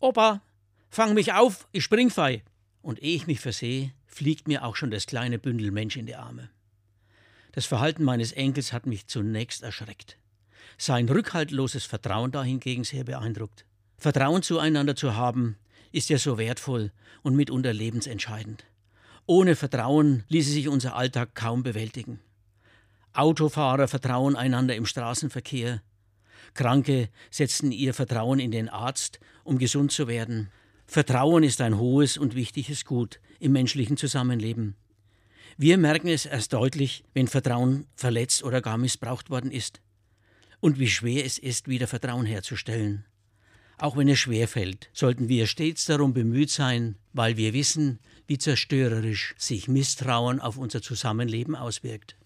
Opa, fang mich auf, ich spring frei. Und ehe ich mich versehe, fliegt mir auch schon das kleine Bündel Mensch in die Arme. Das Verhalten meines Enkels hat mich zunächst erschreckt. Sein rückhaltloses Vertrauen dahingegen sehr beeindruckt. Vertrauen zueinander zu haben, ist ja so wertvoll und mitunter lebensentscheidend. Ohne Vertrauen ließe sich unser Alltag kaum bewältigen. Autofahrer vertrauen einander im Straßenverkehr. Kranke setzen ihr Vertrauen in den Arzt, um gesund zu werden. Vertrauen ist ein hohes und wichtiges Gut im menschlichen Zusammenleben. Wir merken es erst deutlich, wenn Vertrauen verletzt oder gar missbraucht worden ist. Und wie schwer es ist, wieder Vertrauen herzustellen. Auch wenn es schwer fällt, sollten wir stets darum bemüht sein, weil wir wissen, wie zerstörerisch sich Misstrauen auf unser Zusammenleben auswirkt.